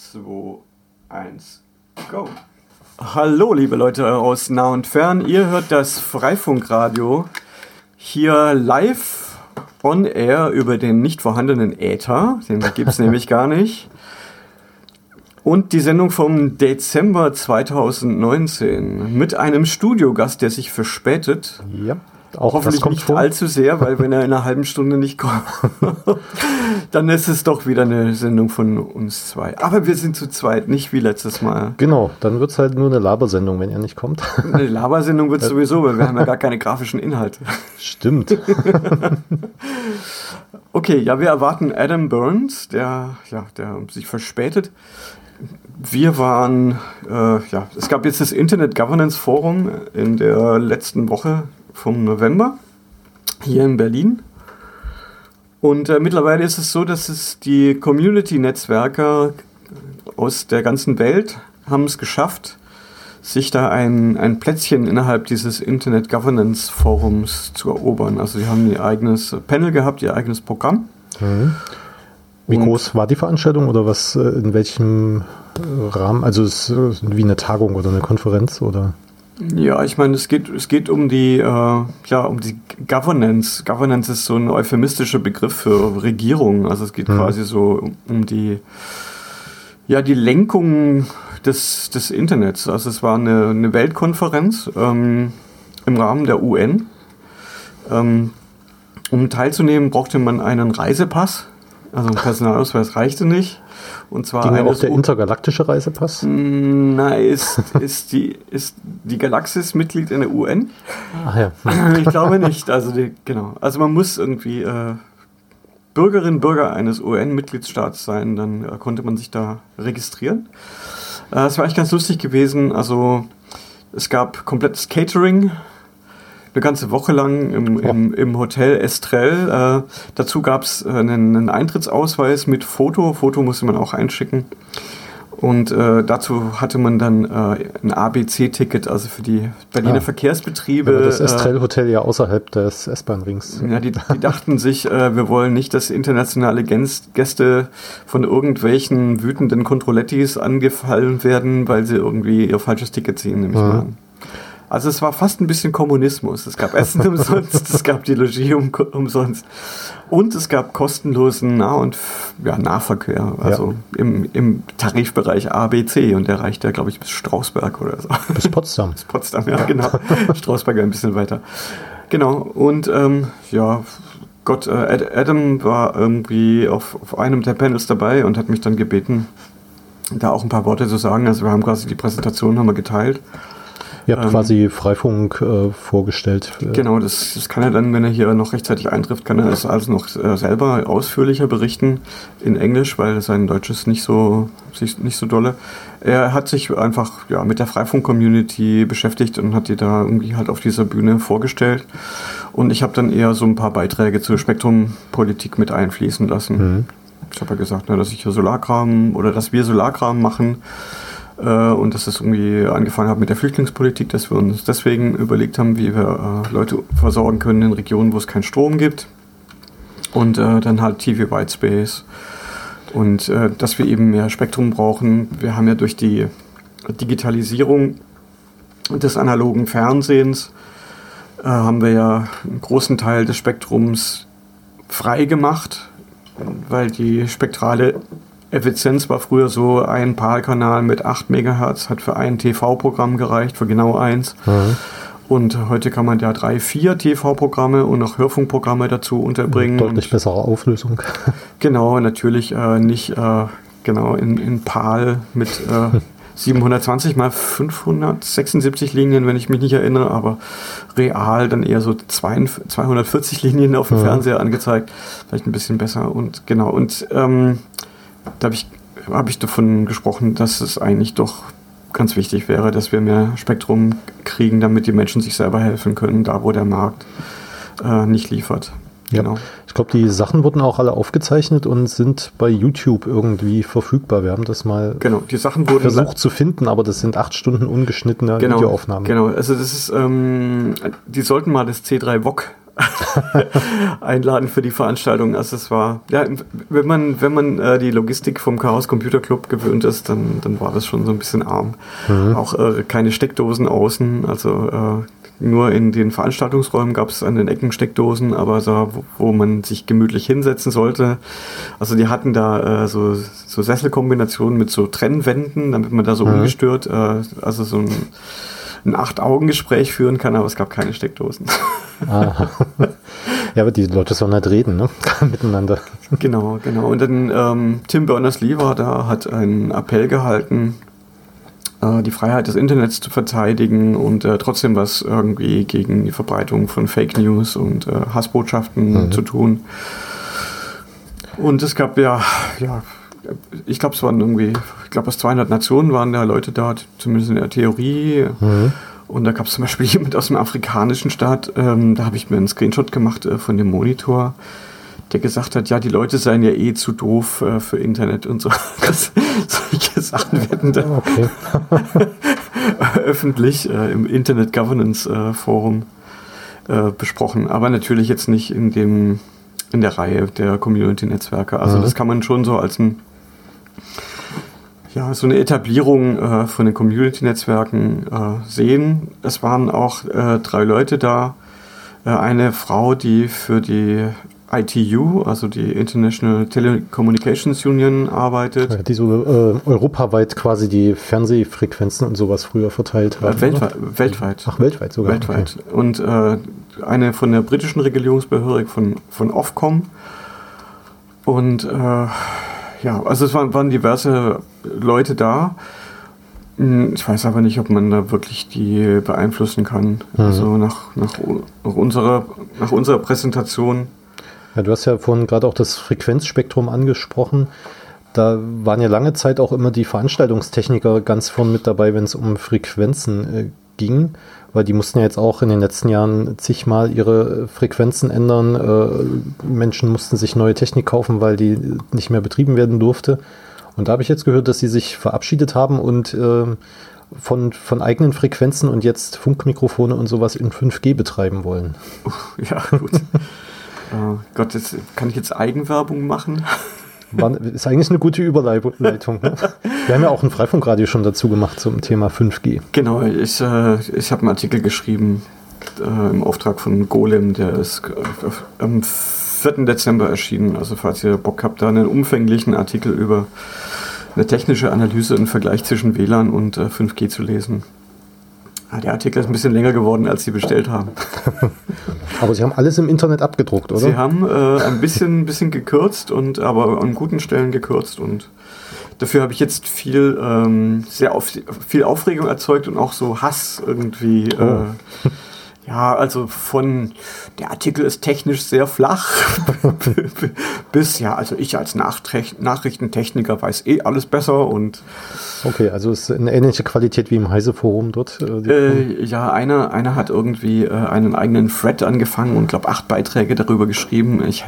2, 1, go. Hallo, liebe Leute aus nah und fern. Ihr hört das Freifunkradio hier live on air über den nicht vorhandenen Äther. Den gibt es nämlich gar nicht. Und die Sendung vom Dezember 2019 mit einem Studiogast, der sich verspätet. Ja. Auch Hoffentlich nicht vor. allzu sehr, weil wenn er in einer halben Stunde nicht kommt, dann ist es doch wieder eine Sendung von uns zwei. Aber wir sind zu zweit, nicht wie letztes Mal. Genau, dann wird es halt nur eine Labersendung, wenn er nicht kommt. Eine Labersendung wird es sowieso, weil wir haben ja gar keine grafischen Inhalte. Stimmt. okay, ja, wir erwarten Adam Burns, der, ja, der sich verspätet. Wir waren, äh, ja, es gab jetzt das Internet Governance Forum in der letzten Woche vom November hier in Berlin. Und äh, mittlerweile ist es so, dass es die Community-Netzwerker aus der ganzen Welt haben es geschafft, sich da ein, ein Plätzchen innerhalb dieses Internet Governance Forums zu erobern. Also sie haben ihr eigenes Panel gehabt, ihr eigenes Programm. Mhm. Wie Und groß war die Veranstaltung oder was, äh, in welchem Rahmen? Also es ist wie eine Tagung oder eine Konferenz oder? Ja, ich meine, es geht, es geht um die, äh, ja, um die Governance. Governance ist so ein euphemistischer Begriff für Regierung. Also es geht hm. quasi so um die, ja, die Lenkung des, des Internets. Also es war eine, eine Weltkonferenz ähm, im Rahmen der UN. Ähm, um teilzunehmen, brauchte man einen Reisepass. Also ein Personalausweis reichte nicht. Und zwar Ging auch der intergalaktische Reisepass? Mm, nein, ist, ist, die, ist die Galaxis Mitglied in der UN? Ach ja. Ich glaube nicht. Also die, genau. Also man muss irgendwie äh, Bürgerin, Bürger eines UN-Mitgliedsstaats sein, dann äh, konnte man sich da registrieren. Äh, es war eigentlich ganz lustig gewesen. Also es gab komplettes Catering eine ganze Woche lang im, im, im Hotel Estrell. Äh, dazu gab es äh, einen, einen, Eintrittsausweis mit Foto. Foto musste man auch einschicken. Und äh, dazu hatte man dann äh, ein ABC-Ticket, also für die Berliner ah. Verkehrsbetriebe. Ja, das Estrell-Hotel ja außerhalb des S-Bahn-Rings. Ja, die, die dachten sich, äh, wir wollen nicht, dass internationale Gäste von irgendwelchen wütenden Kontrollettis angefallen werden, weil sie irgendwie ihr falsches Ticket ziehen, nämlich mhm. mal an. Also es war fast ein bisschen Kommunismus. Es gab Essen umsonst, es gab die Logie um, umsonst und es gab kostenlosen Nah- und ja, Nahverkehr, also ja. im, im Tarifbereich A, B, C und der reicht ja, glaube ich, bis Strausberg oder so. Bis Potsdam. bis Potsdam, ja, genau. Strausberg ein bisschen weiter. Genau, und ähm, ja, Gott, äh, Adam war irgendwie auf, auf einem der Panels dabei und hat mich dann gebeten, da auch ein paar Worte zu sagen. Also wir haben quasi die Präsentation haben wir geteilt. Ihr habt ähm, quasi Freifunk äh, vorgestellt. Genau, das, das kann er dann, wenn er hier noch rechtzeitig eintrifft, kann er das also noch äh, selber ausführlicher berichten in Englisch, weil sein Deutsch ist nicht so, nicht so dolle. Er hat sich einfach ja, mit der Freifunk-Community beschäftigt und hat die da irgendwie halt auf dieser Bühne vorgestellt. Und ich habe dann eher so ein paar Beiträge zur Spektrumpolitik mit einfließen lassen. Mhm. Ich habe ja gesagt, ne, dass ich hier Solarkram oder dass wir Solarkram machen und dass es irgendwie angefangen hat mit der Flüchtlingspolitik, dass wir uns deswegen überlegt haben, wie wir äh, Leute versorgen können in Regionen, wo es keinen Strom gibt. Und äh, dann halt TV Whitespace. Und äh, dass wir eben mehr Spektrum brauchen. Wir haben ja durch die Digitalisierung des analogen Fernsehens äh, haben wir ja einen großen Teil des Spektrums frei gemacht, weil die spektrale Effizienz war früher so, ein PAL-Kanal mit 8 MHz hat für ein TV-Programm gereicht, für genau eins. Mhm. Und heute kann man ja drei, vier TV-Programme und noch Hörfunkprogramme dazu unterbringen. Deutlich und bessere Auflösung. Genau, natürlich äh, nicht äh, genau in, in PAL mit äh, 720 mal 576 Linien, wenn ich mich nicht erinnere, aber real dann eher so 240 Linien auf dem ja. Fernseher angezeigt. Vielleicht ein bisschen besser und genau. Und ähm, da habe ich, hab ich davon gesprochen, dass es eigentlich doch ganz wichtig wäre, dass wir mehr Spektrum kriegen, damit die Menschen sich selber helfen können, da wo der Markt äh, nicht liefert. Ja. Genau. Ich glaube, die Sachen wurden auch alle aufgezeichnet und sind bei YouTube irgendwie verfügbar. Wir haben das mal genau, die Sachen wurden versucht zu finden, aber das sind acht Stunden ungeschnittene genau, Videoaufnahmen. Genau, also das ist, ähm, die sollten mal das C3 VOG einladen für die Veranstaltung. Also es war, ja, wenn man, wenn man äh, die Logistik vom Chaos Computer Club gewöhnt ist, dann, dann war das schon so ein bisschen arm. Mhm. Auch äh, keine Steckdosen außen, also äh, nur in den Veranstaltungsräumen gab es an den Ecken Steckdosen, aber da, wo, wo man sich gemütlich hinsetzen sollte. Also die hatten da äh, so, so Sesselkombinationen mit so Trennwänden, damit man da so mhm. ungestört, äh, also so ein ein Acht-Augen-Gespräch führen kann, aber es gab keine Steckdosen. Aha. Ja, aber die Leute sollen halt reden, ne? Miteinander. Genau, genau. Und dann ähm, Tim Berners-Lee war da, hat einen Appell gehalten, äh, die Freiheit des Internets zu verteidigen und äh, trotzdem was irgendwie gegen die Verbreitung von Fake News und äh, Hassbotschaften mhm. zu tun. Und es gab ja, ja ich glaube, es waren irgendwie, ich glaube, aus 200 Nationen waren da Leute da, zumindest in der Theorie. Mhm. Und da gab es zum Beispiel jemand aus dem afrikanischen Staat, ähm, da habe ich mir einen Screenshot gemacht äh, von dem Monitor, der gesagt hat, ja, die Leute seien ja eh zu doof äh, für Internet und so. Das, solche Sachen werden da okay. öffentlich äh, im Internet Governance äh, Forum äh, besprochen. Aber natürlich jetzt nicht in dem in der Reihe der Community-Netzwerke. Also mhm. das kann man schon so als ein ja, so eine Etablierung äh, von den Community-Netzwerken äh, sehen. Es waren auch äh, drei Leute da. Äh, eine Frau, die für die ITU, also die International Telecommunications Union, arbeitet. Ja, die so äh, europaweit quasi die Fernsehfrequenzen und sowas früher verteilt hat. Weltweit, weltweit. Ach, weltweit sogar. Weltweit. Okay. Und äh, eine von der britischen Regulierungsbehörde von, von Ofcom. Und ja, also es waren, waren diverse Leute da. Hm, ich weiß aber nicht, ob man da wirklich die beeinflussen kann. Mhm. Also nach, nach, nach, unserer, nach unserer Präsentation. Ja, du hast ja vorhin gerade auch das Frequenzspektrum angesprochen. Da waren ja lange Zeit auch immer die Veranstaltungstechniker ganz vorn mit dabei, wenn es um Frequenzen äh, ging weil die mussten ja jetzt auch in den letzten Jahren zigmal ihre Frequenzen ändern. Äh, Menschen mussten sich neue Technik kaufen, weil die nicht mehr betrieben werden durfte. Und da habe ich jetzt gehört, dass sie sich verabschiedet haben und äh, von, von eigenen Frequenzen und jetzt Funkmikrofone und sowas in 5G betreiben wollen. Ja, gut. oh Gott, jetzt kann ich jetzt Eigenwerbung machen. War, ist eigentlich eine gute Überleitung. Ne? Wir haben ja auch ein Freifunkradio schon dazu gemacht zum Thema 5G. Genau, ich, äh, ich habe einen Artikel geschrieben äh, im Auftrag von Golem, der ist äh, am 4. Dezember erschienen. Also falls ihr Bock habt, da einen umfänglichen Artikel über eine technische Analyse im Vergleich zwischen WLAN und 5G äh, zu lesen. Ah, der Artikel ist ein bisschen länger geworden, als Sie bestellt haben. aber Sie haben alles im Internet abgedruckt, oder? Sie haben äh, ein bisschen, bisschen gekürzt, und, aber an guten Stellen gekürzt. Und dafür habe ich jetzt viel, ähm, sehr auf, viel Aufregung erzeugt und auch so Hass irgendwie. Äh, oh. Äh, ja, also von der Artikel ist technisch sehr flach bis ja, also ich als Nachrichtentechniker weiß eh alles besser und Okay, also ist eine ähnliche Qualität wie im Heise-Forum dort? Äh, äh, ja, einer, einer hat irgendwie äh, einen eigenen Thread angefangen und glaube acht Beiträge darüber geschrieben, ich,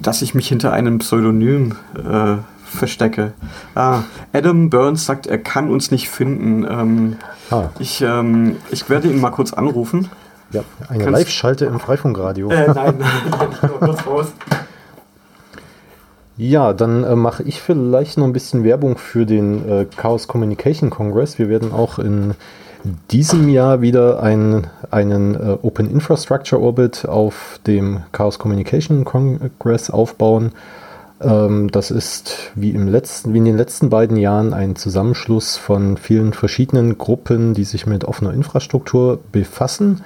dass ich mich hinter einem Pseudonym äh, verstecke. Ah, Adam Burns sagt, er kann uns nicht finden. Ähm, ah. ich, ähm, ich werde ihn mal kurz anrufen. Ja, eine Live-Schalte im Freifunkradio. Äh, nein, nein, ich kurz raus. Ja, dann äh, mache ich vielleicht noch ein bisschen Werbung für den äh, Chaos Communication Congress. Wir werden auch in diesem Jahr wieder ein, einen äh, Open Infrastructure Orbit auf dem Chaos Communication Congress aufbauen. Ähm, das ist wie, im letzten, wie in den letzten beiden Jahren ein Zusammenschluss von vielen verschiedenen Gruppen, die sich mit offener Infrastruktur befassen.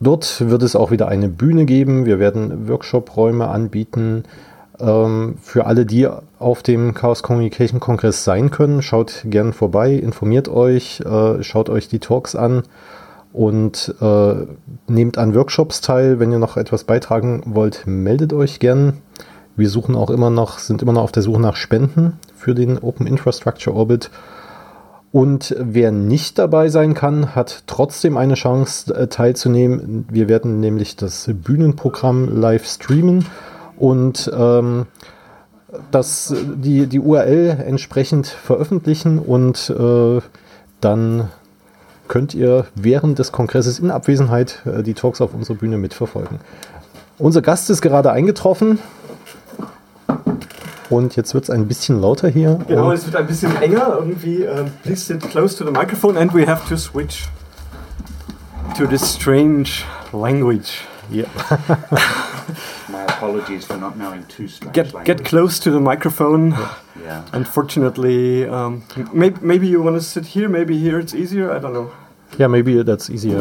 Dort wird es auch wieder eine Bühne geben. Wir werden Workshop-Räume anbieten. Ähm, für alle, die auf dem Chaos Communication Kongress sein können, schaut gern vorbei, informiert euch, äh, schaut euch die Talks an und äh, nehmt an Workshops teil. Wenn ihr noch etwas beitragen wollt, meldet euch gern. Wir suchen auch immer noch, sind immer noch auf der Suche nach Spenden für den Open Infrastructure Orbit. Und wer nicht dabei sein kann, hat trotzdem eine Chance äh, teilzunehmen. Wir werden nämlich das Bühnenprogramm live streamen und ähm, das, die, die URL entsprechend veröffentlichen und äh, dann könnt ihr während des Kongresses in Abwesenheit äh, die Talks auf unserer Bühne mitverfolgen. Unser Gast ist gerade eingetroffen. Und jetzt wird es ein bisschen lauter hier. Genau, es wird ein bisschen enger irgendwie. Uh, please sit close to the microphone and we have to switch to this strange language. Yeah. My apologies for not knowing too strange Get language. get close to the microphone. Yeah. Unfortunately, um, maybe maybe you want to sit here. Maybe here it's easier. I don't know. Yeah, maybe that's easier.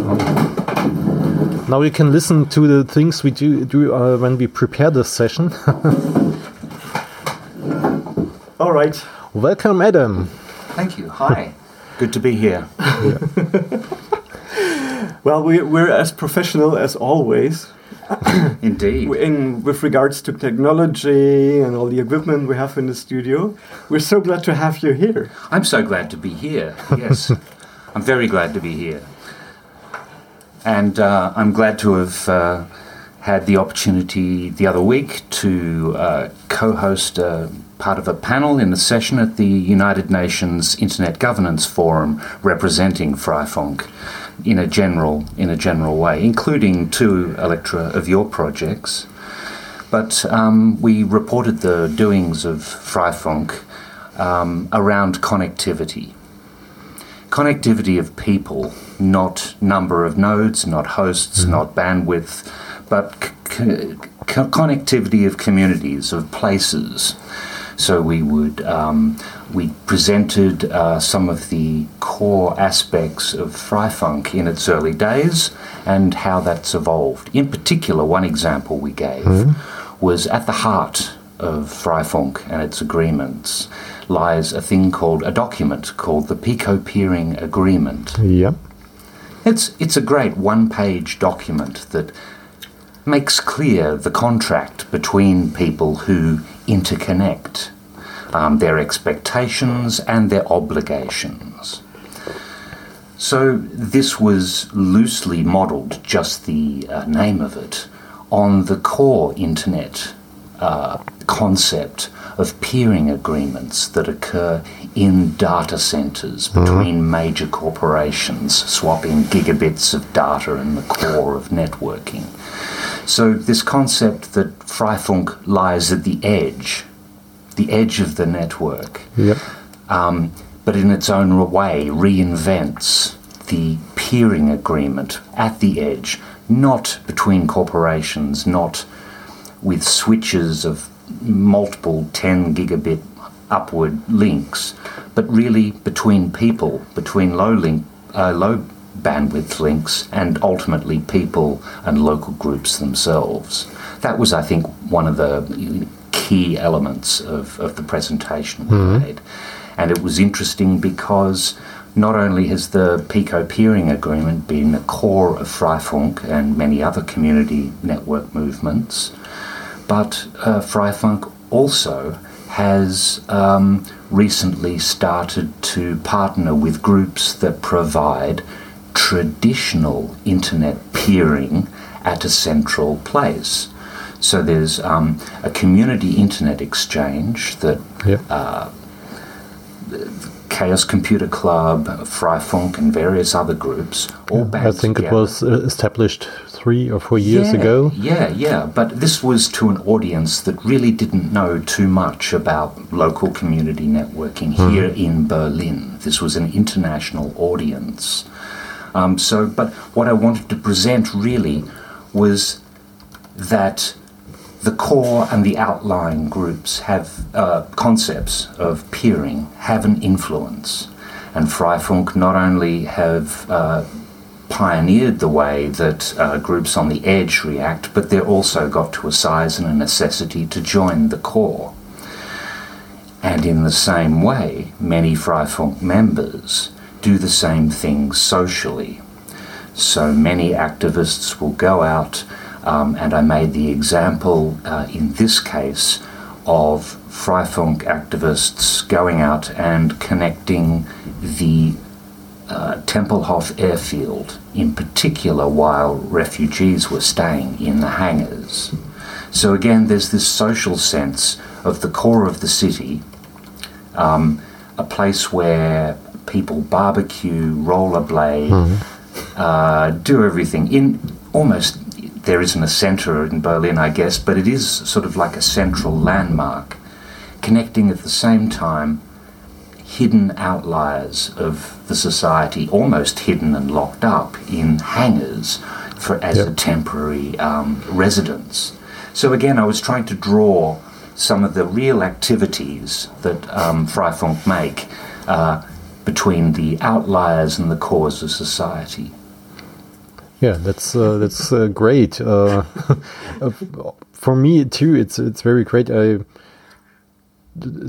Now you can listen to the things we do, do uh, when we prepare this session. All right. Welcome, Adam. Thank you. Hi. Good to be here. Well, we, we're as professional as always Indeed. in with regards to technology and all the equipment we have in the studio. We're so glad to have you here. I'm so glad to be here. Yes. I'm very glad to be here. And uh, I'm glad to have uh, had the opportunity the other week to uh, co host uh, part of a panel in a session at the United Nations Internet Governance Forum representing Freifunk in a general in a general way, including two Elektra of your projects. But um, we reported the doings of Freifunk um, around connectivity. Connectivity of people, not number of nodes, not hosts, not bandwidth, but c- c- connectivity of communities, of places. So we would um, we presented uh, some of the core aspects of Freifunk in its early days and how that's evolved. In particular, one example we gave was at the heart of Freifunk and its agreements lies a thing called a document called the Pico Peering Agreement. Yeah. It's it's a great one-page document that makes clear the contract between people who interconnect, um, their expectations and their obligations. So this was loosely modelled, just the uh, name of it, on the core internet uh, concept of peering agreements that occur in data centers between major corporations, swapping gigabits of data in the core of networking. So, this concept that Freifunk lies at the edge, the edge of the network, Yep. um, but in its own way reinvents the peering agreement at the edge, not between corporations, not with switches of multiple 10 gigabit upward links, but really between people, between low link, uh, low bandwidth links, and ultimately people and local groups themselves. That was, I think, one of the key elements of, of the presentation we made. And it was interesting because not only has the Pico Peering Agreement been the core of Freifunk and many other community network movements, but uh, Freifunk also has um, recently started to partner with groups that provide traditional internet peering at a central place. So there's um, a community internet exchange that Yep. Chaos Computer Club, Freifunk, and various other groups all I banded think it was uh, established three or four years Yeah, ago. Yeah, yeah. But this was to an audience that really didn't know too much about local community networking here in Berlin. This was an international audience. Um, so, but what I wanted to present really was that the core and the outlying groups have uh, concepts of peering have an influence, and Freifunk not only have uh, pioneered the way that uh, groups on the edge react, but they're also got to a size and a necessity to join the core. And in the same way, many Freifunk members do the same things socially. So many activists will go out, um, and I made the example uh, in this case of Freifunk activists going out and connecting the uh, Tempelhof airfield, in particular while refugees were staying in the hangars. So again, there's this social sense of the core of the city um, a place where people barbecue, rollerblade, uh, do everything in almost. There isn't a centre in Berlin, I guess, but it is sort of like a central landmark, connecting at the same time hidden outliers of the society, almost hidden and locked up in hangars for as a temporary um, residence. So again, I was trying to draw some of the real activities that um, Freifunk make uh, between the outliers and the cores of society. Yeah, that's uh, that's uh, great. Uh, for me too, it's it's very great. I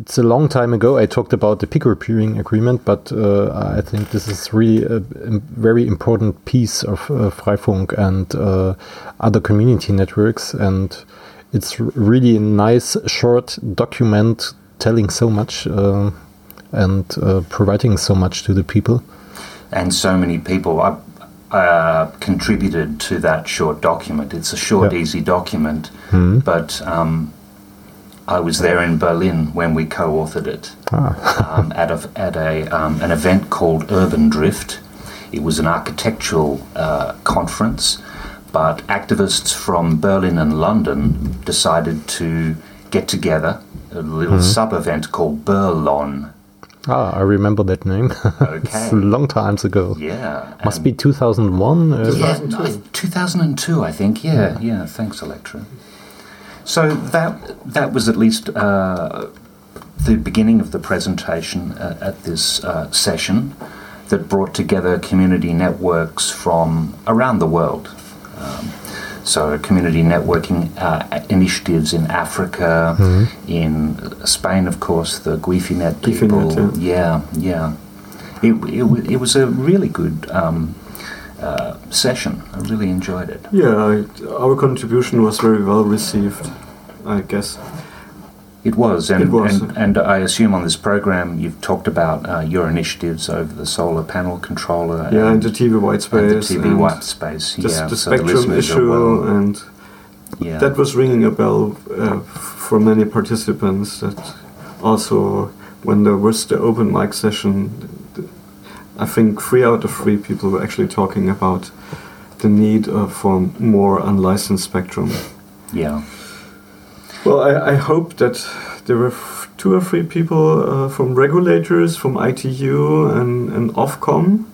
it's a long time ago. I talked about the Pico peering agreement, but uh, I think this is really a, a very important piece of uh, Freifunk and uh, other community networks, and it's really a nice short document telling so much and uh, providing so much to the people. and so many people uh, uh, contributed to that short document. It's a short, Yeah. easy document, Hmm. but um, I was there in Berlin when we co-authored it Ah. um, at a at a um, an event called Urban Drift. It was an architectural uh, conference, but activists from Berlin and London decided to get together. A little sub-event called Berlon. Ah, I remember that name. Okay. it's a long times ago. Yeah, Must and- be 2001. Uh, Yeah, I- 2002, I think. Yeah, yeah. Thanks, Elektra. So that that was at least uh, the beginning of the presentation uh, at this uh, session that brought together community networks from around the world. Um, so community networking uh, initiatives in Africa, in Spain, of course, the Guifi.net people. Guifi.net, yeah, yeah. It, it, it was a really good um, uh, session. I really enjoyed it. Yeah, I, our contribution was very well received, I guess. It was, and, It was. and, and I assume on this program you've talked about uh, your initiatives over the solar panel controller Yeah, and and, the TV white and the space. TV white space. the, yeah, the so the spectrum issue, well- and yeah. that was ringing a bell uh, for many participants. That also, when there was the open mic session, I think three out of three people were actually talking about the need uh, for more unlicensed spectrum. yeah. Well, I, I hope that there were f- two or three people uh, from regulators, from ITU and, and Ofcom.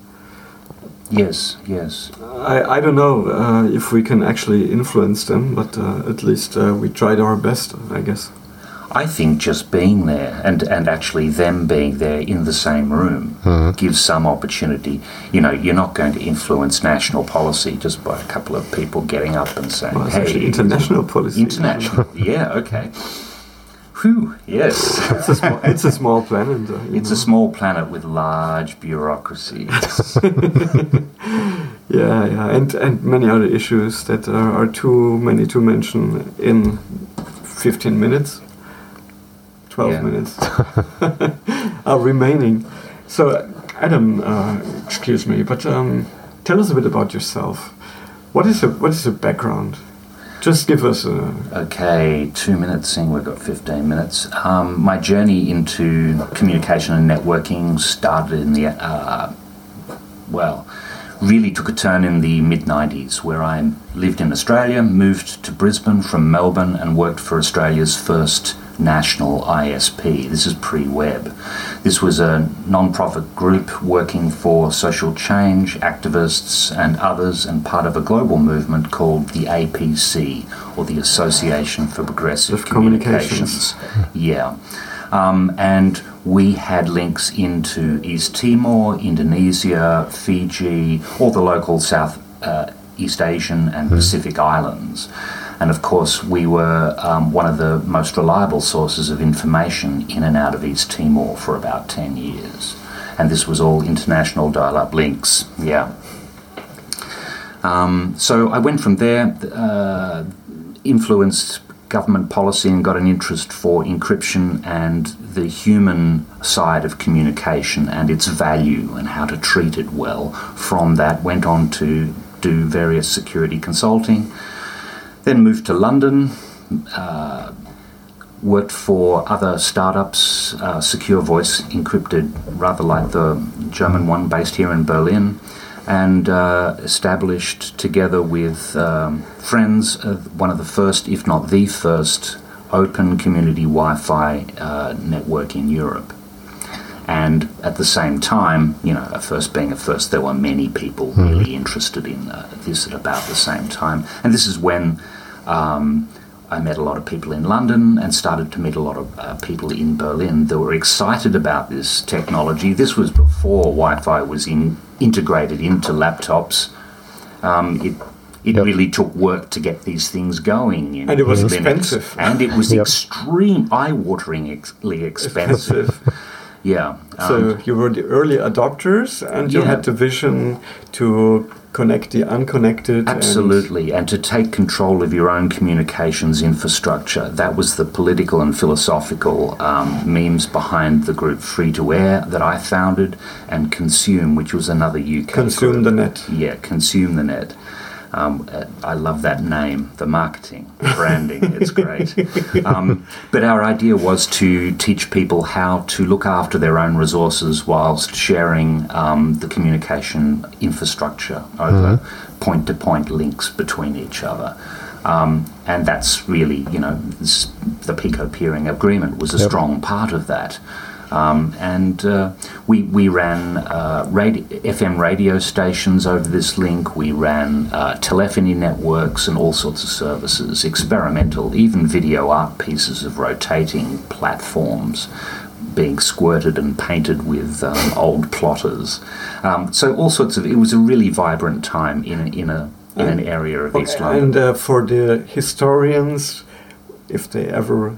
Yes, yes. I, I don't know uh, if we can actually influence them, but uh, at least uh, we tried our best, I guess. I think just being there and, and actually them being there in the same room gives some opportunity. You know, you're not going to influence national policy just by a couple of people getting up and saying, Well, it's hey, actually international policy. International. yeah, okay. Whew, yes. It's a small, it's a small planet. Uh, It's know. a small planet with large bureaucracies. Yeah, yeah, and and many other issues that are, are too many to mention in 15 minutes, 12 Yeah. minutes are remaining. So, Adam, uh, excuse me, but um, tell us a bit about yourself. What is your what is your background? Just give us a Okay, two minutes, seeing we've got 15 minutes. Um, my journey into communication and networking started in the, uh, well, really took a turn in the mid 90s, where I lived in Australia, moved to Brisbane from Melbourne, and worked for Australia's first national ISP. This is pre web. This was a non profit group working for social change, activists, and others, and part of a global movement called the APC, or the Association for Progressive Communications. Communications. Yeah. Um, and we had links into East Timor, Indonesia, Fiji, all the local South uh, East Asian and Pacific islands. And of course, we were um, one of the most reliable sources of information in and out of East Timor for about 10 years. And this was all international dial up links. Yeah. Um, so I went from there, uh, influenced government policy, and got an interest for encryption and the human side of communication and its value and how to treat it well. From that, went on to do various security consulting. Then moved to London, uh, worked for other startups, uh, secure voice encrypted, rather like the German one based here in Berlin, and uh, established together with um, friends uh, one of the first, if not the first, open community Wi Fi uh, network in Europe. And at the same time, you know, a first being a first, there were many people really interested in uh, this at about the same time. And this is when um, I met a lot of people in London and started to meet a lot of uh, people in Berlin that were excited about this technology. This was before Wi Fi was in, integrated into laptops. Um, it it Yep. really took work to get these things going. in And it was Linux. expensive. And it was Yep. extreme, eye-wateringly expensive. Yeah. um, So you were the early adopters, and you Yeah. had the vision to connect the unconnected. and- Absolutely, and to take control of your own communications infrastructure. That was the political and philosophical um, memes behind the group Free to Air that I founded, and Consume, which was another UK consume group. the net. Yeah, consume the net. Um, I love that name, the marketing, branding, it's great. Um, but our idea was to teach people how to look after their own resources whilst sharing um, the communication infrastructure over point to point links between each other. Um, and that's really, you know, this, the Pico peering agreement was a Yep. strong part of that. Um, and uh, we, we ran uh, radio, FM radio stations over this link. We ran uh, telephony networks and all sorts of services, experimental, even video art pieces of rotating platforms being squirted and painted with um, old plotters. Um, so all sorts of. It was a really vibrant time in a, in a in an area of East London. And uh, for the historians, if they ever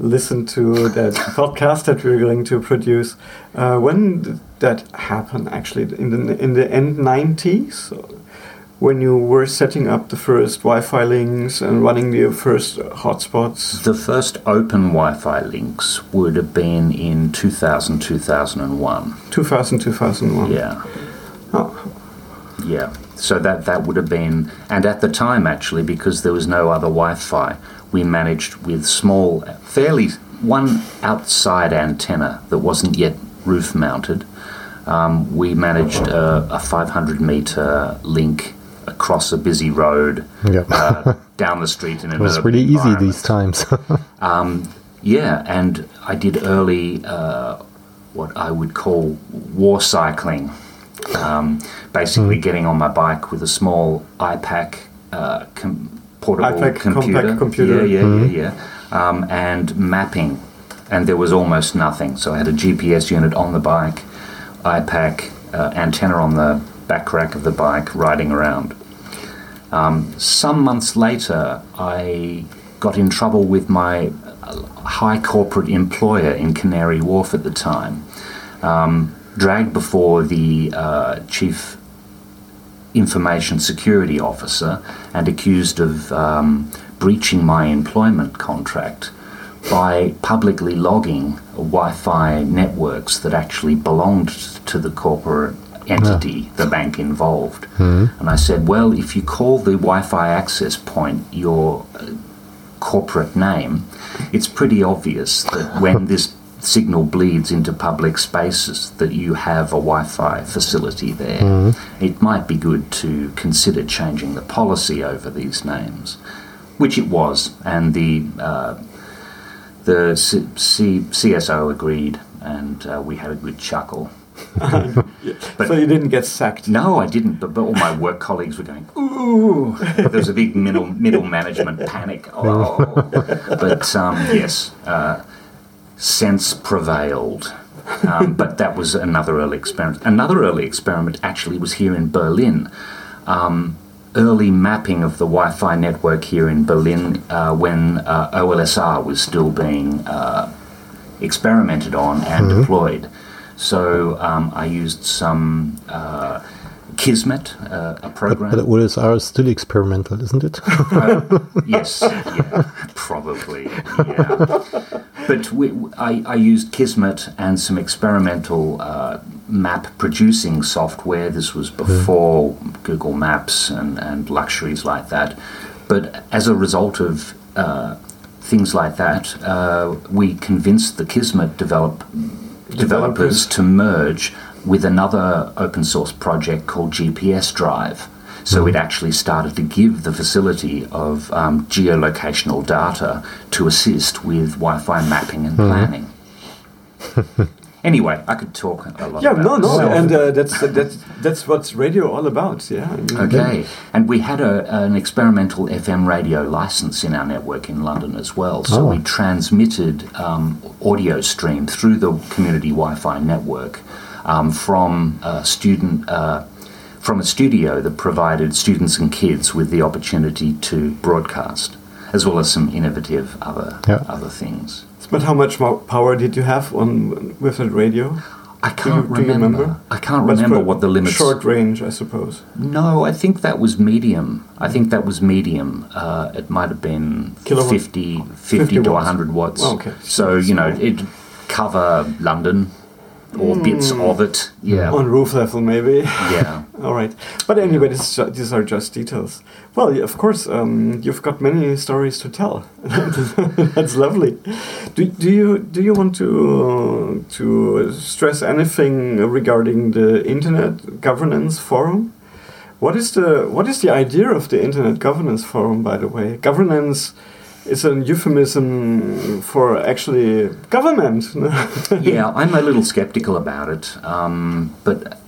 listen to that podcast that we're going to produce, uh, when did that happen? Actually, in the in the end nineties, when you were setting up the first Wi-Fi links and running the first hotspots. The first open Wi-Fi links would have been in 2000, 2001. 2000, 2001. Yeah, Oh, yeah. So that that would have been, and at the time actually, because there was no other Wi-Fi, we managed with small, fairly one outside antenna that wasn't yet roof mounted. Um, we managed a, a 500 meter link across a busy road Yeah. uh, down the street in an it was pretty easy these times. Yeah, and I did early uh, what I would call war cycling. Um, basically, getting on my bike with a small iPAQ uh, com- portable iPAQ computer. compact computer. Yeah, yeah, yeah, yeah. Um, and mapping. And there was almost nothing. So I had a GPS unit on the bike, iPAQ, uh, antenna on the back rack of the bike, riding around. Um, some months later, I got in trouble with my uh, high corporate employer in Canary Wharf at the time, um, dragged before the uh, chief information security officer and accused of um, breaching my employment contract by publicly logging Wi Fi networks that actually belonged to the corporate entity, the bank involved. And I said, well, if you call the Wi Fi access point your uh, corporate name, it's pretty obvious that when this signal bleeds into public spaces that you have a Wi-Fi facility there. It might be good to consider changing the policy over these names, which it was, and the uh, the C- C- CSO agreed, and uh, we had a good chuckle. But- so you didn't get sacked. No, I didn't. But, but all my work colleagues were going, "Ooh!" There was a big middle middle management panic. Oh, but um, yes, uh, sense prevailed. Um, but that was another early experiment. Another early experiment actually was here in Berlin. Um, early mapping of the Wi-Fi network here in Berlin uh, when uh, OLSR was still being uh, experimented on and deployed. So um, I used some uh, Kismet, uh, a program. But OLSR is still experimental, isn't it? yes, yeah, probably, yeah. But we, I, I used Kismet and some experimental uh, map producing software. This was before Google Maps and, and luxuries like that. But as a result of uh, things like that, uh, we convinced the Kismet develop, developers to merge with another open source project called GPS Drive. So it actually started to give the facility of um, geolocational data to assist with Wi-Fi mapping and planning. anyway, I could talk a lot. Yeah, about no, no, myself. and uh, that's that's that's what's radio all about. Yeah. Okay, and we had a, an experimental FM radio license in our network in London as well. So Oh. we transmitted um, audio stream through the community Wi-Fi network um, from a student uh, from a studio that provided students and kids with the opportunity to broadcast, as well as some innovative other Yeah. other things. But how much more power did you have on with that radio? I can't do you remember. remember? I can't What's remember what the limits. Short range, I suppose. No, I think that was medium. I think that was medium. Uh, it might have been Kilowatt? 50, 50, 50 to watts. 100 watts. Oh, okay. So, you know, it'd cover London or bits of it. Yeah. On roof level, maybe. Yeah. All right. But anyway, this ju- these are just details. Well, of course, um, you've got many stories to tell. That's lovely. Do, do you do you want to to stress anything regarding the Internet Governance Forum? What is the what is the idea of the Internet Governance Forum? By the way, governance is a euphemism for actually government. yeah, I'm a little skeptical about it, um, but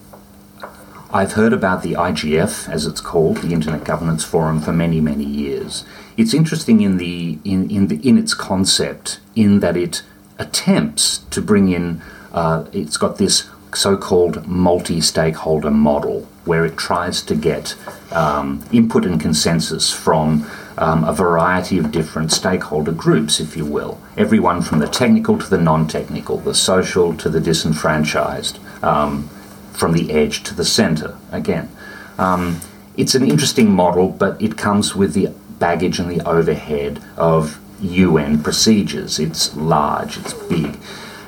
I've heard about the IGF, as it's called, the Internet Governance Forum, for many, many years. It's interesting in the in in, the, in its concept, in that it attempts to bring in. Uh, it's got this so-called multi-stakeholder model where it tries to get um, input and consensus from um, a variety of different stakeholder groups, if you will. Everyone from the technical to the non-technical, the social to the disenfranchised, um, from the edge to the centre. Again, um, it's an interesting model, but it comes with the baggage and the overhead of UN procedures. It's large, it's big,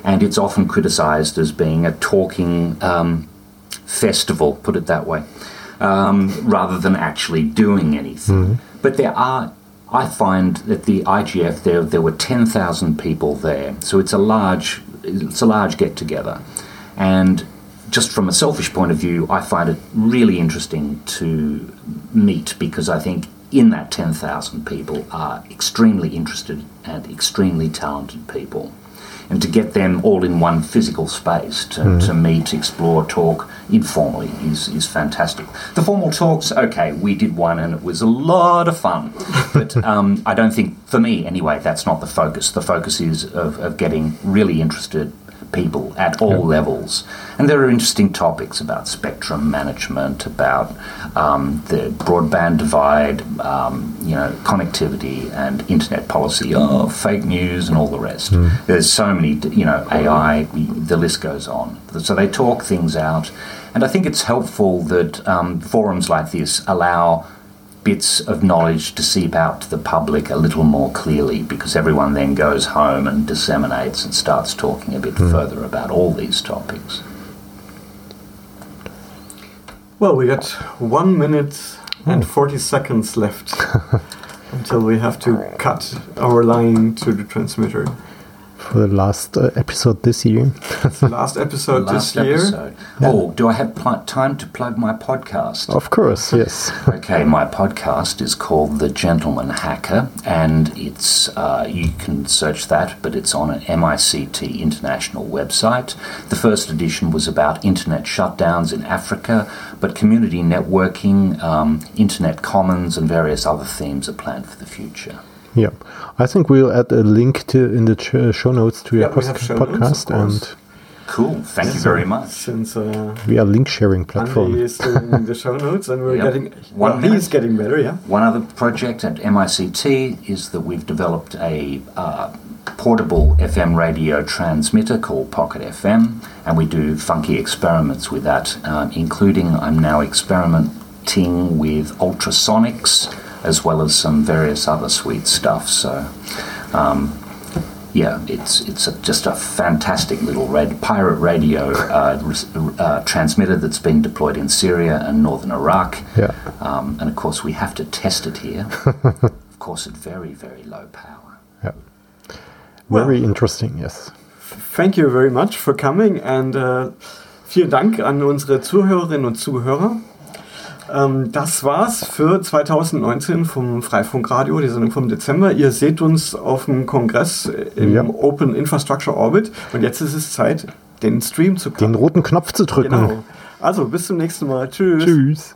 and it's often criticised as being a talking um, festival, put it that way, um, rather than actually doing anything. But there are, I find that the IGF there there were ten thousand people there, so it's a large it's a large get together, and just from a selfish point of view, I find it really interesting to meet because I think in that 10,000 people are extremely interested and extremely talented people. And to get them all in one physical space to, to meet, explore, talk informally is, is fantastic. The formal talks, okay, we did one and it was a lot of fun. But um, I don't think, for me anyway, that's not the focus. The focus is of, of getting really interested people at all levels. And there are interesting topics about spectrum management, about um, the broadband divide, um, you know, connectivity and internet policy, oh, fake news and all the rest. There's so many, you know, AI, the list goes on. So they talk things out. And I think it's helpful that um, forums like this allow bits of knowledge to seep out to the public a little more clearly because everyone then goes home and disseminates and starts talking a bit hmm. further about all these topics. Well, we got one minute hmm. and 40 seconds left until we have to cut our line to the transmitter. For the last uh, episode this year. The last episode Last this year. episode. Oh, do I have pl- time to plug my podcast? Of course, yes. Okay, my podcast is called The Gentleman Hacker, and it's uh, you can search that, but it's on an MICT international website. The first edition was about internet shutdowns in Africa, but community networking, um, internet commons, and various other themes are planned for the future. Yeah, I think we'll add a link to in the ch- show notes to your Yeah, we have pos- show notes, of podcast, course. and Cool, thank you very much. Since uh, we are link sharing Andy platform. is doing the show notes and we're Yep. getting. One well, he's getting better, yeah. One other project at MICT is that we've developed a uh, portable FM radio transmitter called Pocket FM, and we do funky experiments with that, um, including I'm now experimenting with ultrasonics as well as some various other sweet stuff. So. Um, yeah, it's it's a, just a fantastic little red pirate radio uh, uh, transmitter that's been deployed in Syria and northern Iraq. Yeah. Um, and of course, we have to test it here. of course, at very, very low power. Ja. Very well, interesting, yes. Thank you very much for coming and uh, vielen Dank an unsere Zuhörerinnen und Zuhörer. Ähm, das war's für 2019 vom Freifunkradio, die Sendung vom Dezember. Ihr seht uns auf dem Kongress im ja. Open Infrastructure Orbit und jetzt ist es Zeit, den Stream zu klicken. Den roten Knopf zu drücken. Genau. Also bis zum nächsten Mal. Tschüss. Tschüss.